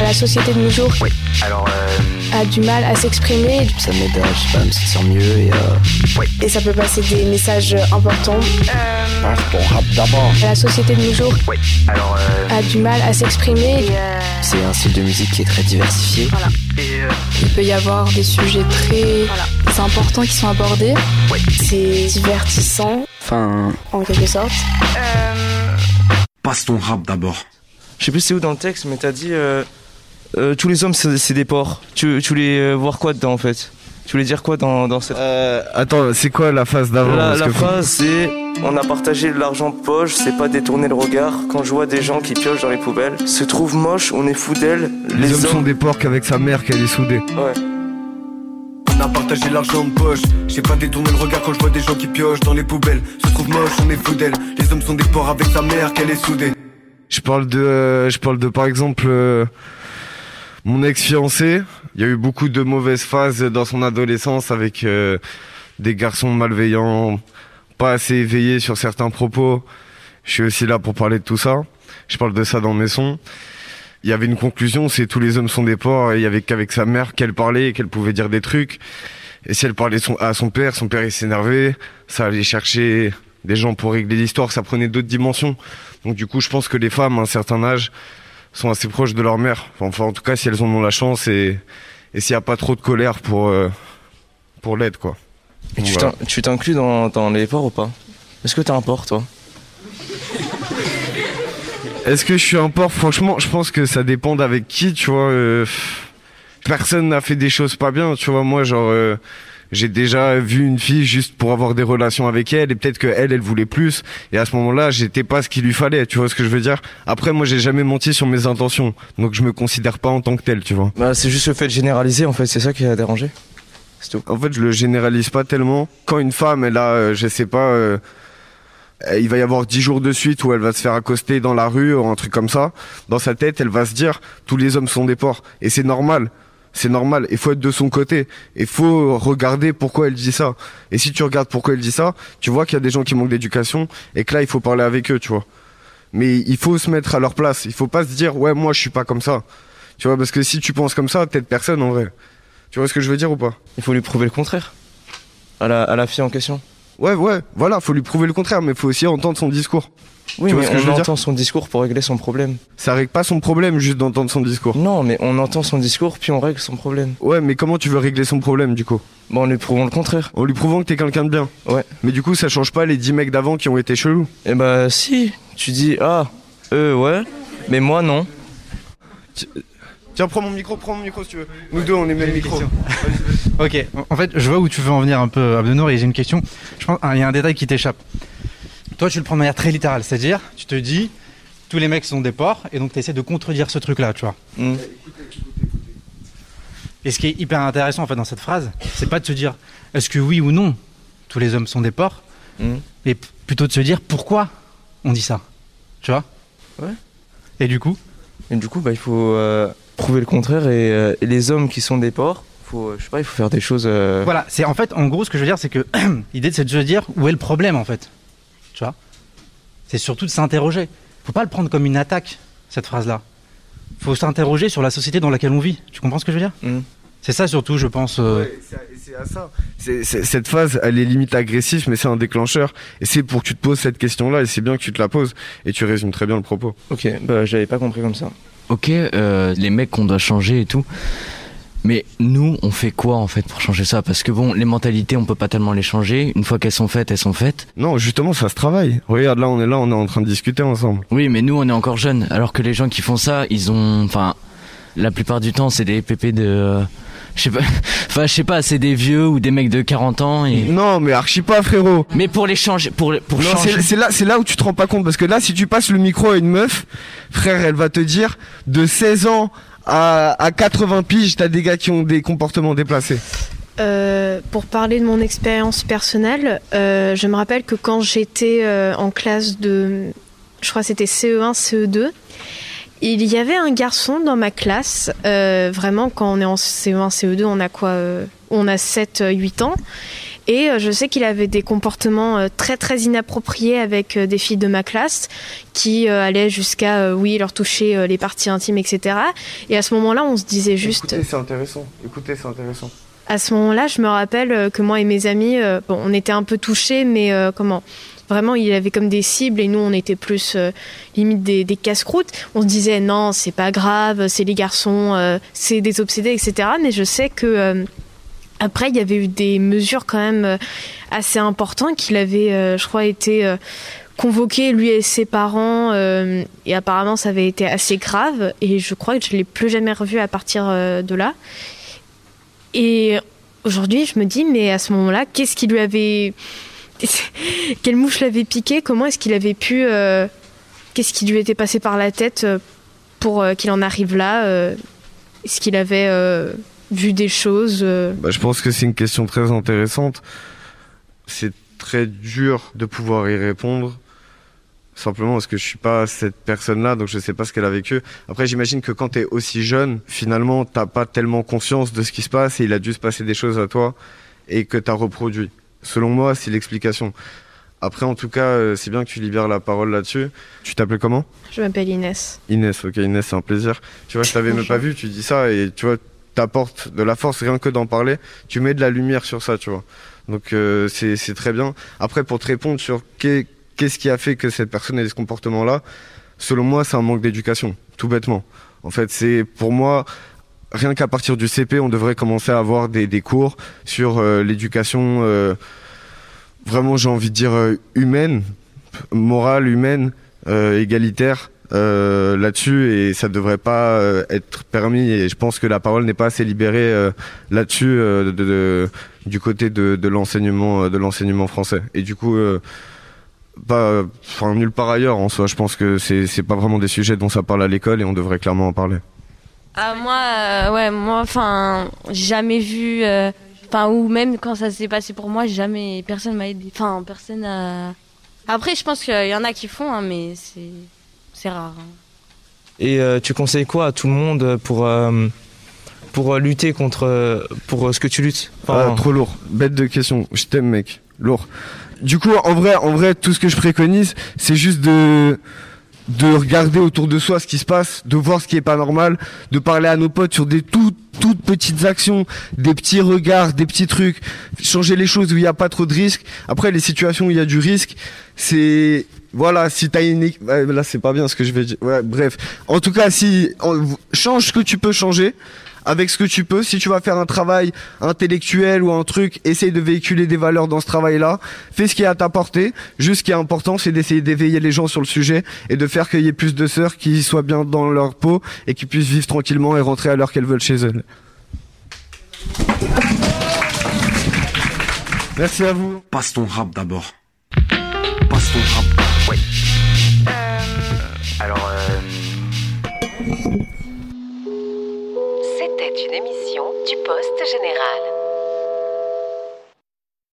La société de nos jours Oui. Alors, euh, a du mal à s'exprimer Ça m'aide à, je sais pas, me sentir mieux et euh, et ça peut passer des messages importants. ah, bon, rap d'abord. La société de nos jours oui. Alors, euh, a du mal à s'exprimer. C'est un style de musique qui est très diversifié. et, euh, Il peut y avoir des sujets très importants qui sont abordés. C'est divertissant Enfin, en quelque sorte. Passe ton rap d'abord. Je sais plus c'est où dans le texte, mais t'as dit euh, euh, tous les hommes c'est des porcs. Tu, tu voulais euh, voir quoi dedans en fait? Tu voulais dire quoi dans, dans cette Euh, attends, c'est quoi la phase d'avant La, la que- phrase c'est on a partagé de l'argent de poche, c'est pas détourner le regard. Quand je vois des gens qui piochent dans les poubelles, se trouvent moches, on est fou d'elles. Les, hommes sont des porcs avec sa mère qu'elle est soudée. Ouais. On a partagé l'argent de poche. J'ai pas détourné le regard quand je vois des gens qui piochent dans les poubelles. Se trouve moche, on est fou d'elle. Les hommes sont des porcs avec sa mère qu'elle est soudée. Je parle de, euh, je parle de par exemple euh, mon ex-fiancé. Il y a eu beaucoup de mauvaises phases dans son adolescence avec euh, des garçons malveillants, pas assez éveillés sur certains propos. Je suis aussi là pour parler de tout ça. Je parle de ça dans mes sons. Il y avait une conclusion, c'est tous les hommes sont des porcs. Et il y avait qu'avec sa mère qu'elle parlait et qu'elle pouvait dire des trucs. Et si elle parlait à son père, son père il s'énervait. Ça allait chercher des gens pour régler l'histoire. Ça prenait d'autres dimensions. Donc du coup, je pense que les femmes à un certain âge sont assez proches de leur mère. Enfin, en tout cas, si elles en ont la chance et, et s'il n'y a pas trop de colère pour euh, pour l'aide, quoi. Et tu Voilà. t'inclus dans, dans les porcs ou pas? Est-ce que t'es un porc toi? Est-ce que je suis un porc Franchement, je pense que ça dépend d'avec qui, tu vois. euh, personne n'a fait des choses pas bien, tu vois. Moi, genre, euh, j'ai déjà vu une fille juste pour avoir des relations avec elle et peut-être que elle, elle voulait plus. Et à ce moment-là, j'étais pas ce qu'il lui fallait, tu vois ce que je veux dire? Après, moi, j'ai jamais menti sur mes intentions, donc je me considère pas en tant que tel, tu vois. Bah c'est juste le fait de généraliser en fait, c'est ça qui a dérangé. C'est tout. En fait, je le généralise pas tellement. Quand une femme, elle a, euh, je sais pas, euh, il va y avoir dix jours de suite où elle va se faire accoster dans la rue ou un truc comme ça. Dans sa tête, elle va se dire, tous les hommes sont des porcs. Et c'est normal. C'est normal. Il faut être de son côté. Il faut regarder pourquoi elle dit ça. Et si tu regardes pourquoi elle dit ça, tu vois qu'il y a des gens qui manquent d'éducation et que là, il faut parler avec eux, tu vois. Mais il faut se mettre à leur place. Il faut pas se dire, ouais, moi, je suis pas comme ça. Tu vois, parce que si tu penses comme ça, peut-être personne en vrai. Tu vois ce que je veux dire ou pas? Il faut lui prouver le contraire. À la, à la fille en question. Ouais, ouais, voilà, faut lui prouver le contraire, mais faut aussi entendre son discours. Oui, mais ce que je on entend son discours pour régler son problème. Ça règle pas son problème juste d'entendre son discours. Non, mais on entend son discours puis on règle son problème. Ouais, mais comment tu veux régler son problème du coup? Bon, en lui prouvant le contraire. En lui prouvant que t'es quelqu'un de bien. Ouais. Mais du coup, ça change pas les 10 mecs d'avant qui ont été chelous? Eh bah si, tu dis ah, eux ouais, mais moi non. Tiens, prends mon micro, prends mon micro si tu veux. Nous deux, on est même micro. Ok, en fait, je vois où tu veux en venir un peu, Abdenour, et j'ai une question. Je pense il y a un détail qui t'échappe. Toi, tu le prends de manière très littérale, c'est-à-dire, tu te dis, tous les mecs sont des porcs, et donc tu essaies de contredire ce truc-là, tu vois. Hmm. Et ce qui est hyper intéressant, en fait, dans cette phrase, c'est pas de se dire, est-ce que oui ou non, tous les hommes sont des porcs, Hmm. mais plutôt de se dire, pourquoi on dit ça, tu vois Ouais. Et du coup Et du coup, bah il faut euh, prouver le contraire et, euh, et les hommes qui sont des porcs, faut, euh, je sais pas, il faut faire des choses. Voilà, c'est en fait, en gros, ce que je veux dire, c'est que l'idée, c'est de se dire où est le problème, en fait? Tu vois C'est surtout de s'interroger. Faut pas le prendre comme une attaque, cette phrase-là. Faut s'interroger sur la société dans laquelle on vit. Tu comprends ce que je veux dire hmm. C'est ça, surtout, je pense. euh, Ouais, c'est à ça. Cette phase, elle est limite agressive, mais c'est un déclencheur. Et c'est pour que tu te poses cette question-là, et c'est bien que tu te la poses. Et tu résumes très bien le propos. Ok, bah j'avais pas compris comme ça. Ok, euh, les mecs qu'on doit changer et tout. Mais nous, on fait quoi en fait pour changer ça? Parce que bon, les mentalités, on peut pas tellement les changer. Une fois qu'elles sont faites, elles sont faites. Non, justement, ça se travaille. Regarde, là, on est là, on est en train de discuter ensemble. Oui, mais nous, on est encore jeunes. Alors que les gens qui font ça, ils ont, enfin, la plupart du temps, c'est des pépés de, je sais pas, enfin, je sais pas, c'est des vieux ou des mecs de 40 ans. Et... Non, mais archi pas, frérot. Mais pour les changer, pour pour Non, changer. c'est c'est là, c'est là où tu te rends pas compte parce que là, si tu passes le micro à une meuf, frère, elle va te dire de 16 ans à, à 80 piges, t'as des gars qui ont des comportements déplacés. Euh, pour parler de mon expérience personnelle, euh, je me rappelle que quand j'étais euh, en classe de, je crois c'était CE1, CE2, il y avait un garçon dans ma classe, vraiment quand on est en CE1, CE2, on a quoi On a 7, 8 ans. Et euh, je sais qu'il avait des comportements euh, très très inappropriés avec euh, des filles de ma classe qui allaient jusqu'à, oui, leur toucher les parties intimes, etc. Et à ce moment-là, on se disait juste... Écoutez, c'est intéressant. Écoutez, c'est intéressant. À ce moment-là, je me rappelle que moi et mes amis, bon, on était un peu touchés, mais comment Vraiment, il avait comme des cibles et nous, on était plus euh, limite des, des casse-croûtes. On se disait non, c'est pas grave, c'est les garçons, euh, c'est des obsédés, etc. Mais je sais que euh, après, il y avait eu des mesures quand même euh, assez importantes qu'il avait, euh, je crois, été euh, convoqué lui et ses parents et apparemment ça avait été assez grave et je crois que je l'ai plus jamais revu à partir de là. Et aujourd'hui, je me dis, mais à ce moment-là, qu'est-ce qui lui avait. Quelle mouche l'avait piqué? Comment est-ce qu'il avait pu. Qu'est-ce qui lui était passé par la tête pour qu'il en arrive là Est-ce qu'il avait vu des choses euh, Bah, je pense que c'est une question très intéressante. C'est très dur de pouvoir y répondre. Simplement parce que je suis pas cette personne-là, donc je sais pas ce qu'elle a vécu. Après, j'imagine que quand t'es aussi jeune, finalement, t'as pas tellement conscience de ce qui se passe et il a dû se passer des choses à toi et que t'as reproduit. Selon moi, c'est l'explication. Après, en tout cas, euh, c'est bien que tu libères la parole là-dessus. Tu t'appelles comment? Je m'appelle Inès. Inès, ok Inès, c'est un plaisir. Tu vois, je t'avais même pas vu, tu dis ça et tu vois, t'apportes de la force rien que d'en parler. Tu mets de la lumière sur ça, tu vois. Donc euh, c'est très bien. Après, pour te répondre sur qu'est- qu'est-ce qui a fait que cette personne ait ce comportement-là, selon moi, c'est un manque d'éducation, tout bêtement. En fait, c'est pour moi. Rien qu'à partir du CP, on devrait commencer à avoir des, des cours sur euh, l'éducation, euh, vraiment j'ai envie de dire euh, humaine, morale, humaine, euh, égalitaire euh, là-dessus et ça devrait pas euh, être permis et je pense que la parole n'est pas assez libérée euh, là-dessus de, de- du côté de, l'enseignement de l'enseignement français et du coup pas enfin nulle part ailleurs en soi je pense que c'est c'est pas vraiment des sujets dont ça parle à l'école et on devrait clairement en parler Ah, moi, ouais, moi, enfin, jamais vu, enfin, ou même quand ça s'est passé pour moi, jamais, personne m'a aidé. Enfin, personne a. Après, je pense qu'il y en a qui font, hein, mais c'est, c'est rare. hein. Et euh, tu conseilles quoi à tout le monde pour, euh, pour euh, lutter contre pour ce que tu luttes? Ah, trop lourd. Bête de question. Je t'aime, mec. Lourd. Du coup, en vrai, en vrai, tout ce que je préconise, c'est juste de de regarder autour de soi ce qui se passe, de voir ce qui est pas normal, de parler à nos potes sur des toutes toutes petites actions, des petits regards, des petits trucs, changer les choses où il n'y a pas trop de risques. Après, les situations où il y a du risque, c'est voilà, si t'as une là c'est pas bien ce que je vais dire. Ouais, bref. En tout cas, si change ce que tu peux changer avec ce que tu peux. Si tu vas faire un travail intellectuel ou un truc, essaye de véhiculer des valeurs dans ce travail-là. Fais ce qui est à ta portée. Juste ce qui est important, c'est d'essayer d'éveiller les gens sur le sujet et de faire qu'il y ait plus de sœurs qui soient bien dans leur peau et qui puissent vivre tranquillement et rentrer à l'heure qu'elles veulent chez elles. Merci à vous. Passe ton rap d'abord. Passe ton rap. Alors, euh, C'était une émission du Poste Général.